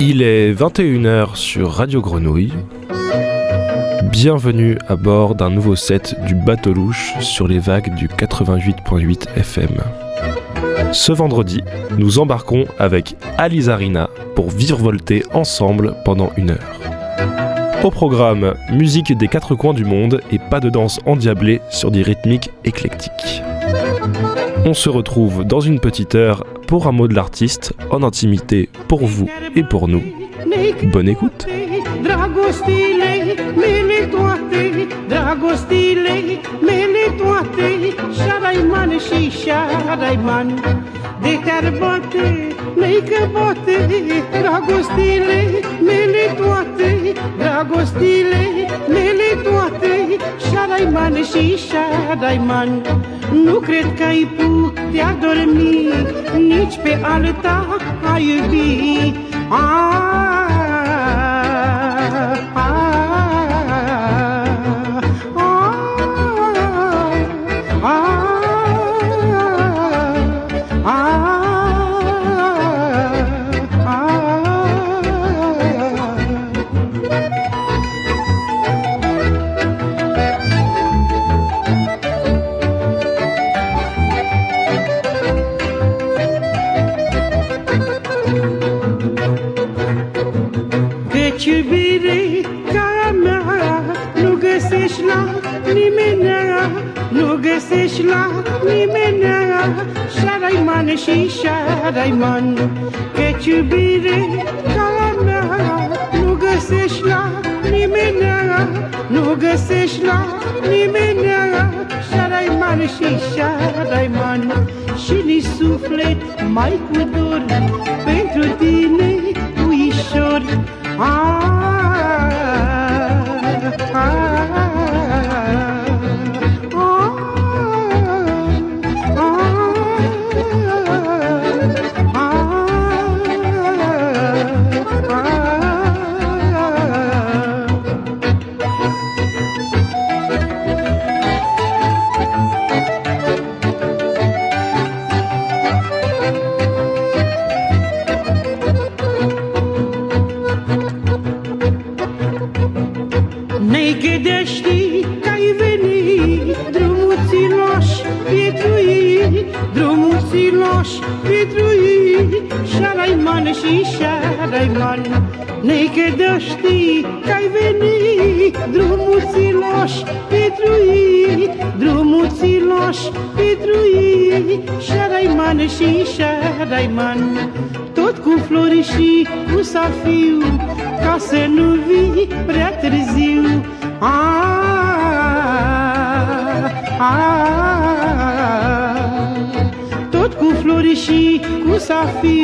Il est 21h sur Radio Grenouille. Bienvenue à bord d'un nouveau set du bateau louche sur les vagues du 88.8 FM. Ce vendredi, nous embarquons avec Alizarina pour virevolter ensemble pendant une heure. Au programme, musique des quatre coins du monde et pas de danse endiablée sur des rythmiques éclectiques. On se retrouve dans une petite heure pour un mot de l'artiste, en intimité pour vous et pour nous. Bonne écoute Dragostile mele toate, șarai mane și șarai mane, de care bate, mei că bate, dragostile mele toate, dragostile mele toate, șarai mane și șarai mane. Nu cred că ai putea dormi, nici pe alta ai iubi. A, a, Ah. you be găsești la nimeni Șaraiman și șaraiman Căci iubire ca mea Nu găsești la nimeni Nu găsești la nimeni Șaraiman și șaraiman Și ni suflet mai cu dor. Pentru tine uișor Ah, ah, și șaraiman Naked știi că ai venit Drumul țiloș petrui Drumul țiloș petrui Șaraiman și șaraiman Tot cu flori și cu safiu Ca să nu vii prea târziu. Ah, ah, tot cu flori și cu safiu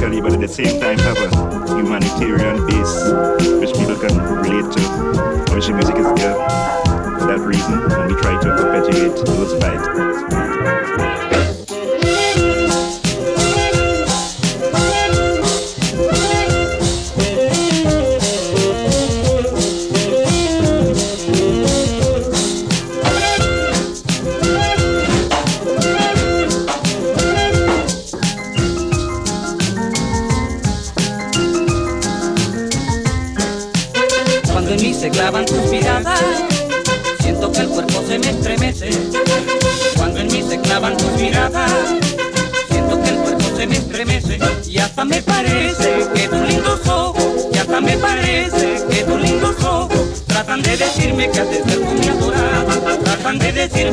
but at the same time have a humanitarian base which people can relate to. Original music is there for that reason, and we try to perpetuate those vibes.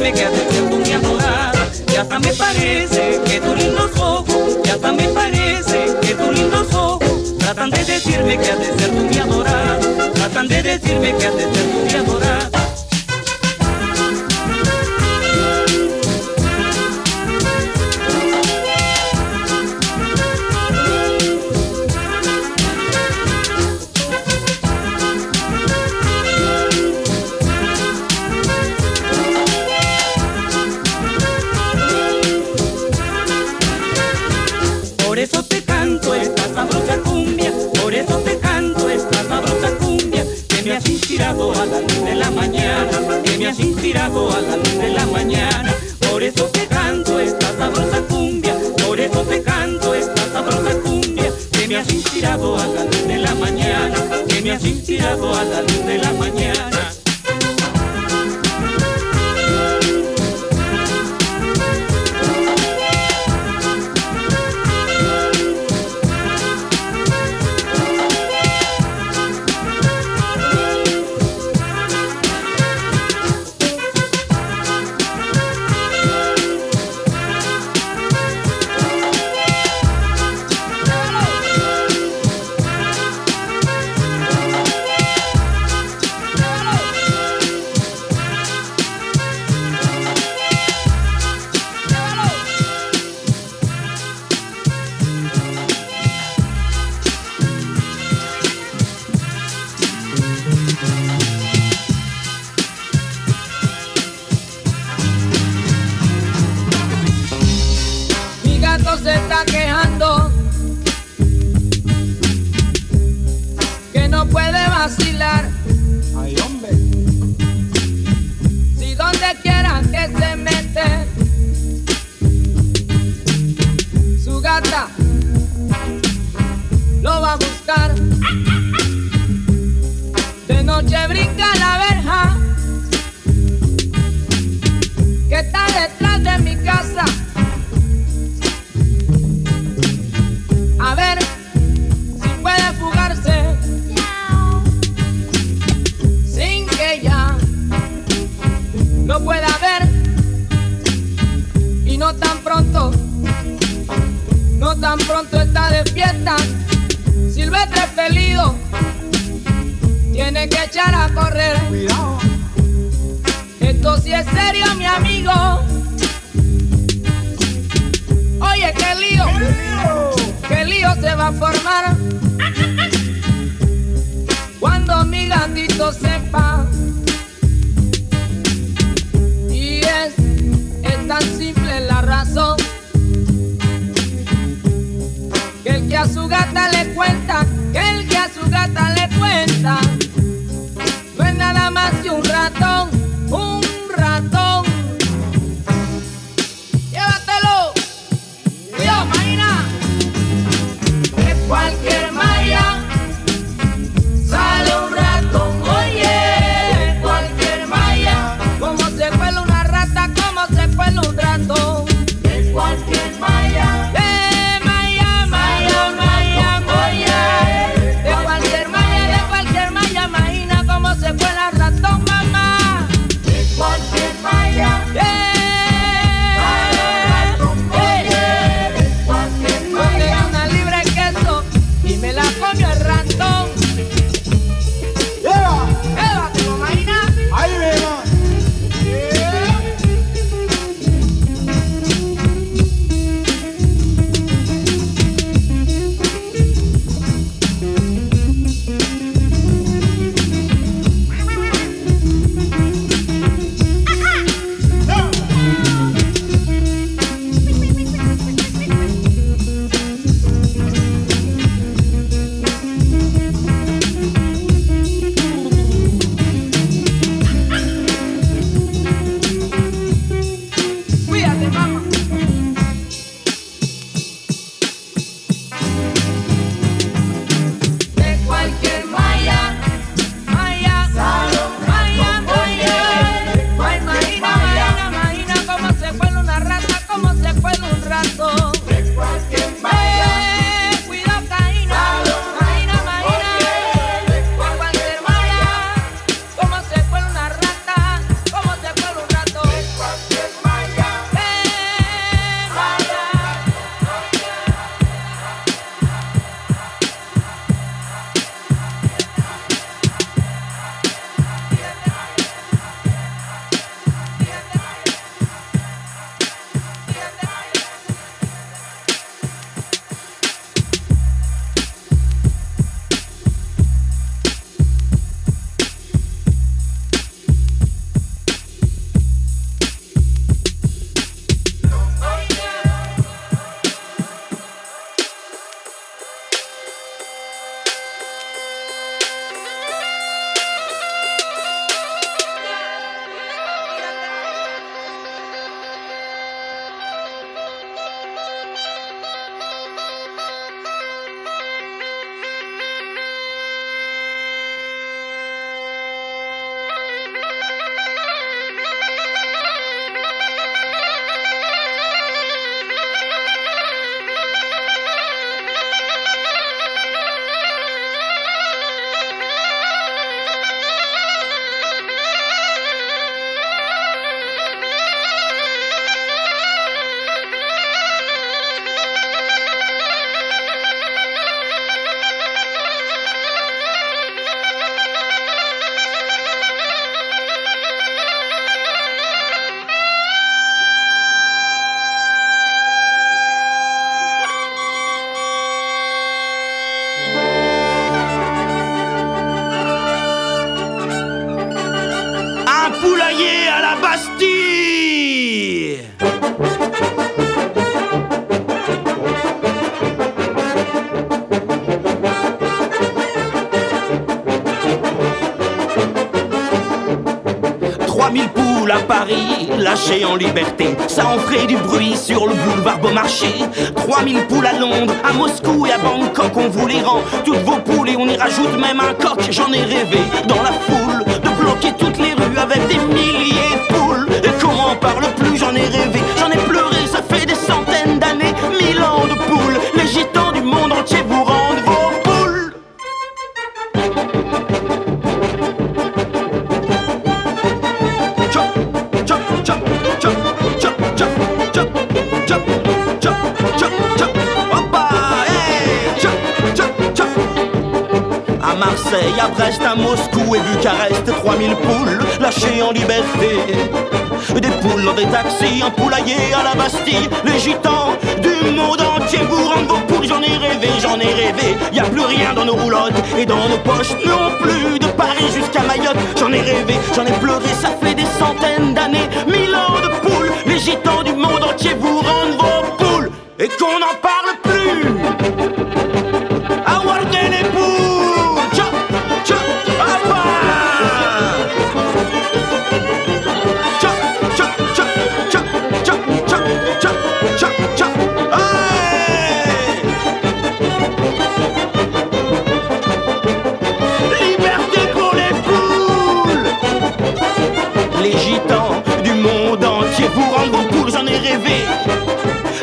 me quedé siendo mi adorada. Y hasta me parece que tus lindos ojos, y hasta me parece que tus lindos ojos, tratan de decirme que has de ser tu mi adorada. Tratan de decirme que has de ser se va a formar cuando mi gatito sepa. Y es, es tan simple la razón que el que a su gata le cuenta, que el que a su gata le cuenta, no es nada más que un ratón. En liberté. Ça en ferait du bruit sur le boulevard Beaumarchais. 3000 poules à Londres, à Moscou et à Bangkok, on vous les rend. Toutes vos poules et on y rajoute même un coq. J'en ai rêvé dans la foule de bloquer toutes les rues avec des milliers de on parle plus, j'en ai rêvé, j'en ai pleuré, Brest, à Moscou et Bucarest, 3000 poules lâchées en liberté. Des poules dans des taxis, un poulailler à la Bastille. Les gitans du monde entier vous rendent vos poules. J'en ai rêvé, j'en ai rêvé. Y a plus rien dans nos roulottes et dans nos poches non plus. De Paris jusqu'à Mayotte, j'en ai rêvé, j'en ai pleuré. Ça fait des centaines d'années, mille ans de poules. Les gitans du monde entier vous rendent vos poules et qu'on n'en parle du monde entier. Vous rendre vos poules, j'en ai rêvé.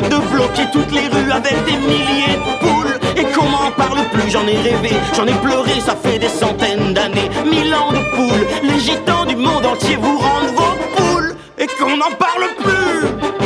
De bloquer toutes les rues avec des milliers de poules. Et qu'on m'en parle plus, j'en ai rêvé. J'en ai pleuré, ça fait des centaines d'années. Mille ans de poules, les gitans du monde entier. Vous rendent vos poules et qu'on n'en parle plus.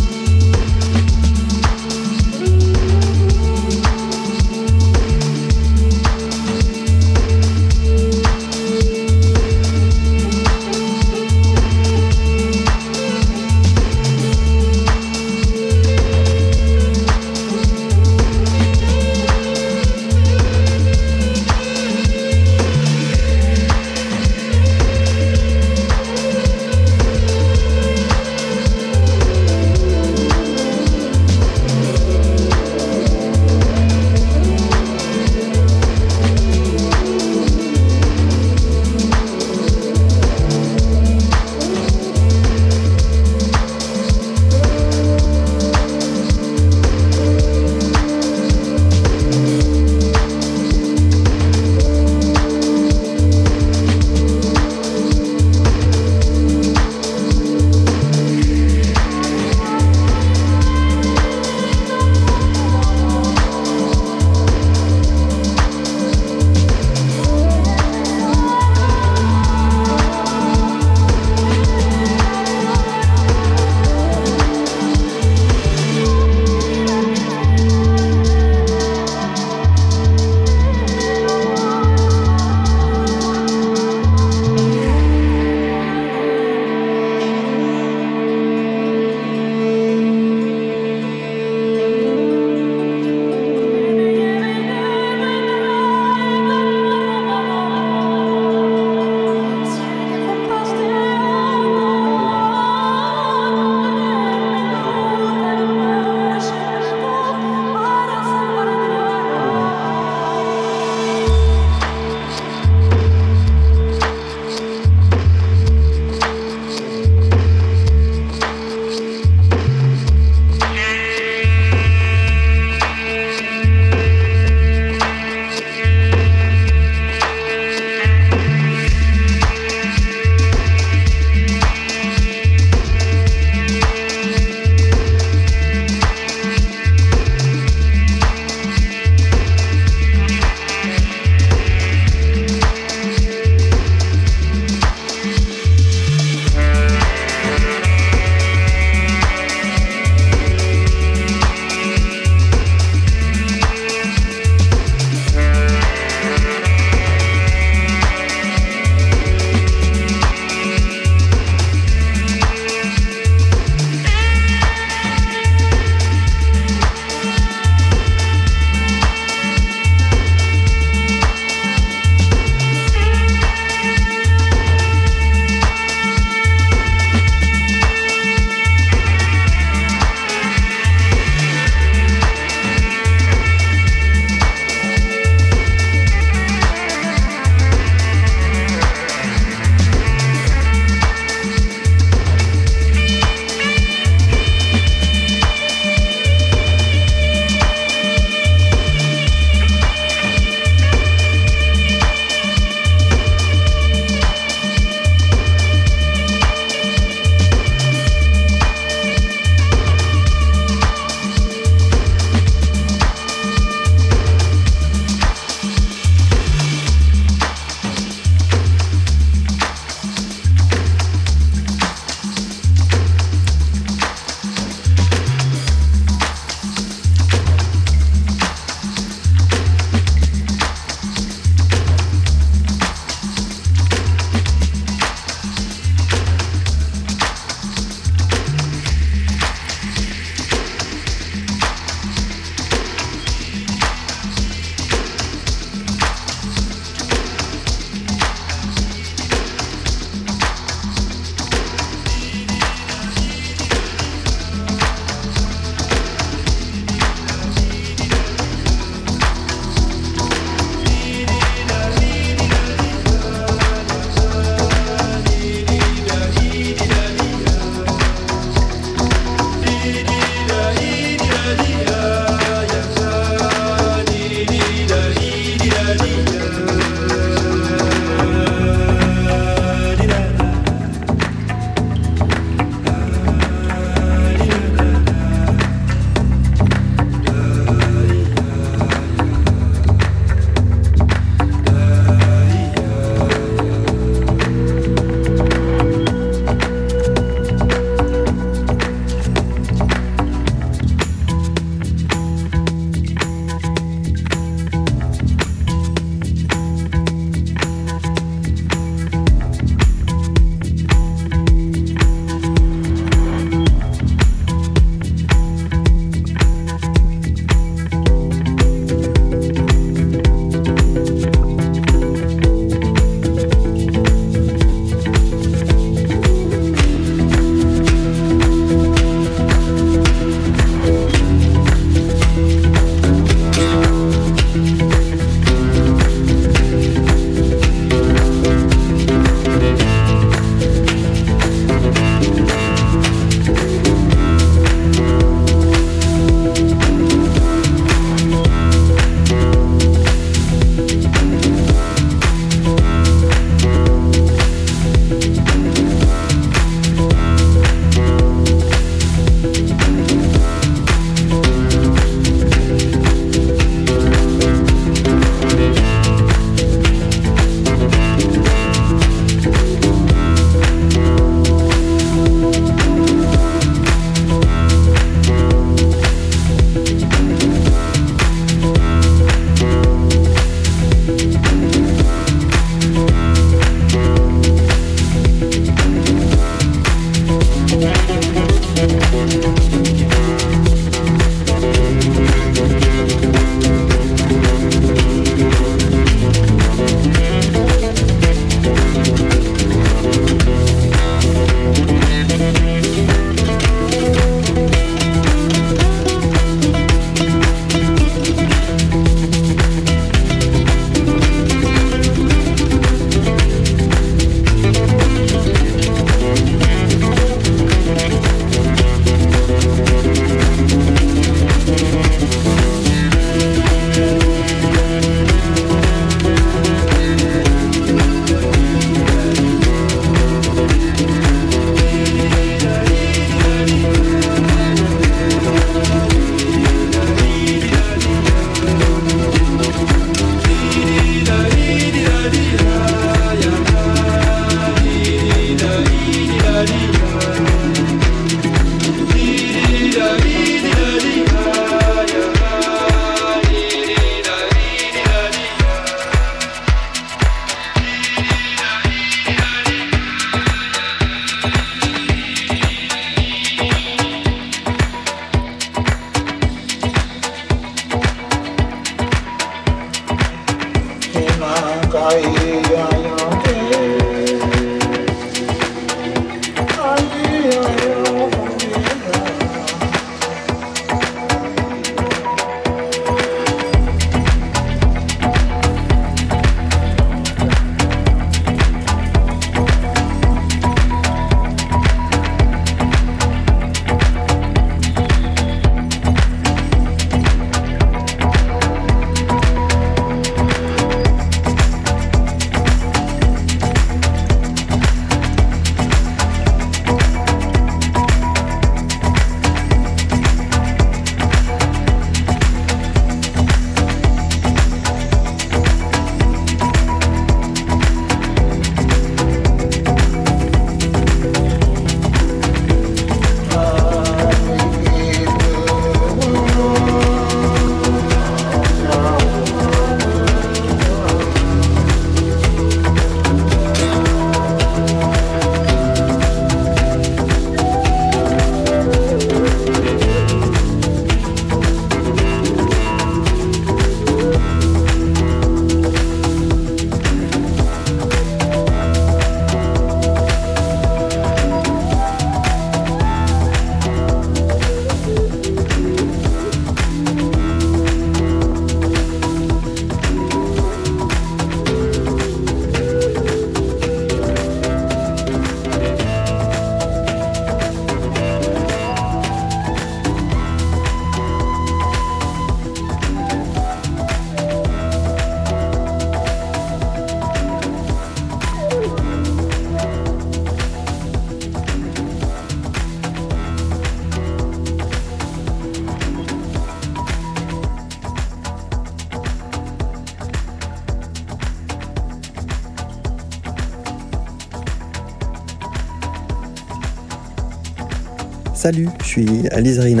Salut, je suis Alice. Donc,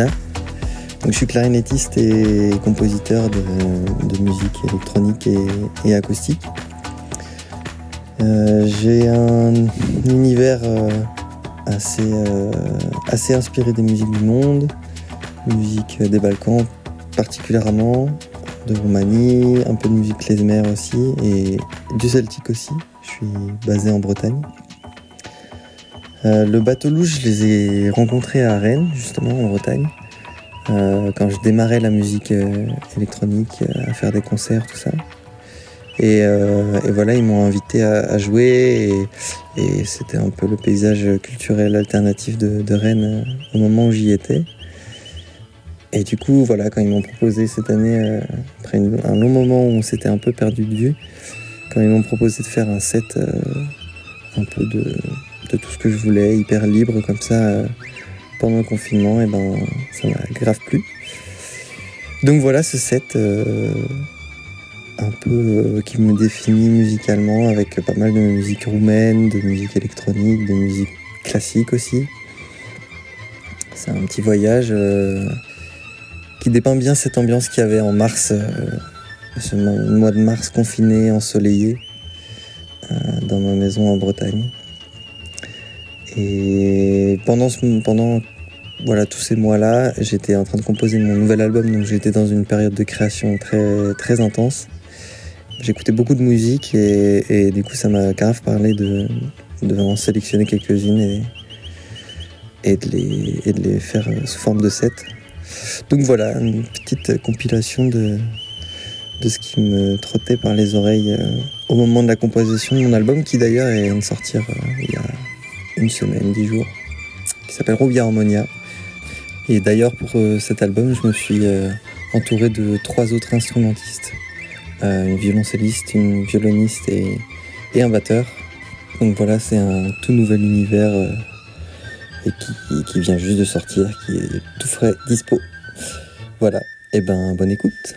je suis clarinettiste et compositeur de, musique électronique et, acoustique. Euh, J'ai un univers euh, assez, euh, assez inspiré des musiques du monde, musique des Balkans particulièrement, de Roumanie, un peu de musique klezmer aussi et du celtique aussi. Je suis basé en Bretagne. Euh, le bateau louche, je les ai rencontrés à Rennes, justement, en Bretagne, euh, quand je démarrais la musique euh, électronique, à faire des concerts, tout ça. Et, voilà, ils m'ont invité à, jouer et, c'était un peu le paysage culturel alternatif de, Rennes au moment où j'y étais. Et du coup, voilà, quand ils m'ont proposé cette année, après un long moment où on s'était un peu perdu de vue, quand ils m'ont proposé de faire un set un peu de, de tout ce que je voulais, hyper libre comme ça, euh, pendant le confinement, et ben ça m'a grave plu. Donc voilà ce set euh, un peu euh, qui me définit musicalement avec pas mal de musique roumaine, de musique électronique, de musique classique aussi. C'est un petit voyage qui dépeint bien cette ambiance qu'il y avait en mars, ce mo- mois de mars confiné, ensoleillé, dans ma maison en Bretagne. Et pendant, pendant voilà, tous ces mois-là, j'étais en train de composer mon nouvel album, donc j'étais dans une période de création très, très intense. J'écoutais beaucoup de musique et, du coup ça m'a grave parlé de, de en sélectionner quelques-unes et, et, de les, de les faire sous forme de set. Donc voilà, une petite compilation de, de ce qui me trottait par les oreilles euh, au moment de la composition de mon album, qui d'ailleurs est de sortir euh, il y a une semaine, dix jours, qui s'appelle Rubia Harmonia. Et d'ailleurs, pour euh, cet album, je me suis euh, entouré de trois autres instrumentistes. Euh, une violoncelliste, une violoniste et, un batteur. Donc voilà, c'est un tout nouvel univers et qui, qui vient juste de sortir, qui est tout frais, dispo. Voilà, et ben bonne écoute.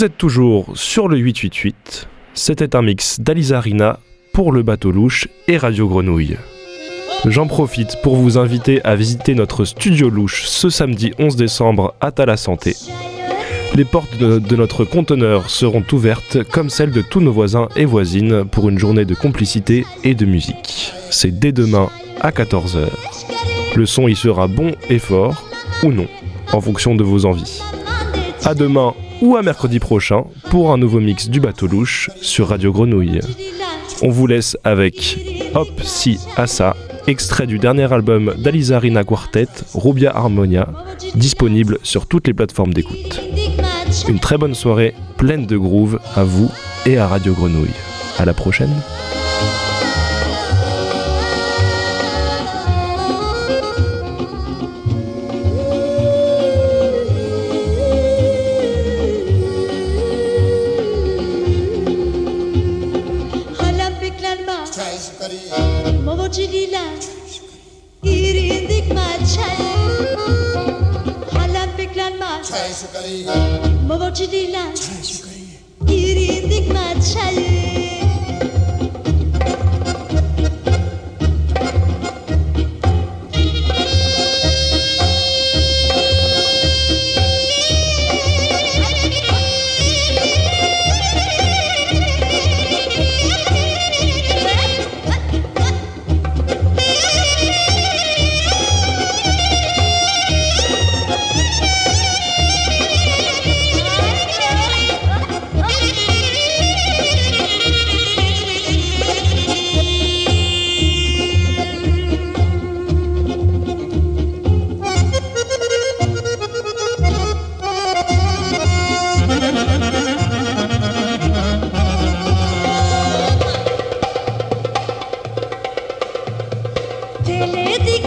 Vous êtes toujours sur le 888. C'était un mix d'Alizarina pour le bateau louche et Radio Grenouille. J'en profite pour vous inviter à visiter notre studio louche ce samedi 11 décembre à Tala Santé. Les portes de, notre conteneur seront ouvertes comme celles de tous nos voisins et voisines pour une journée de complicité et de musique. C'est dès demain à 14h. Le son y sera bon et fort, ou non, en fonction de vos envies. À demain ou à mercredi prochain pour un nouveau mix du bateau louche sur Radio Grenouille. On vous laisse avec Hop Si Assa, extrait du dernier album d'Alizarina Quartet, Rubia Harmonia, disponible sur toutes les plateformes d'écoute. Une très bonne soirée pleine de groove à vous et à Radio Grenouille. À la prochaine. çay su karıyı. Baba çidiler. Çay su karıyı. İrindik maçayı.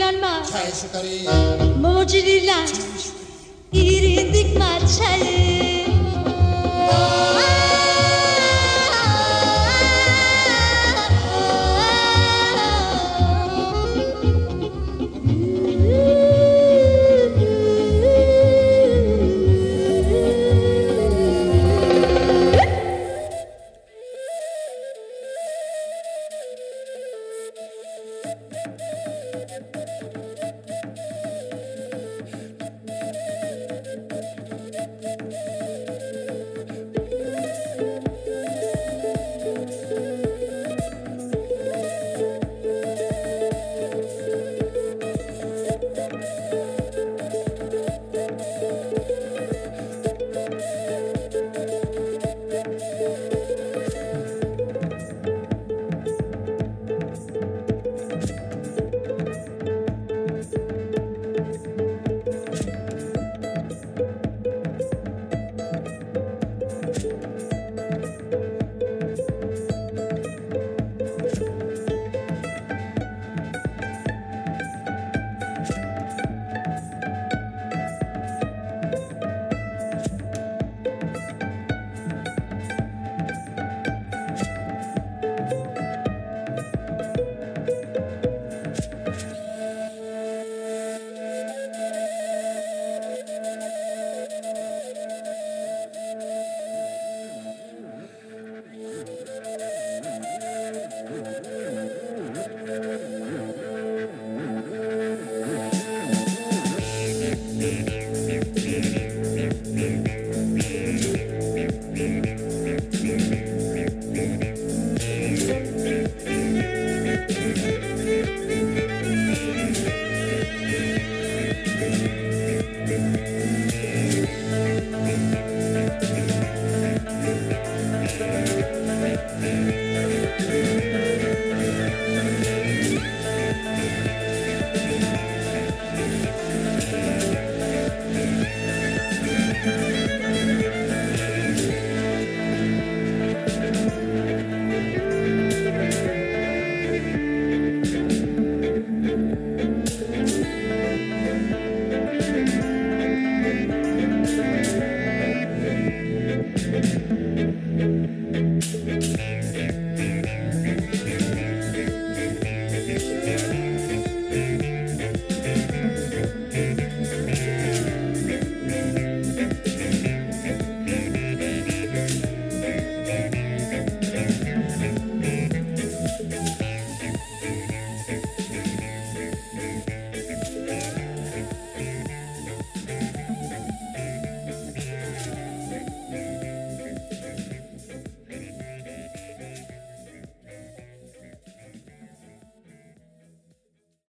yüklenme Çay şukari Mucidilen İrindik maçayı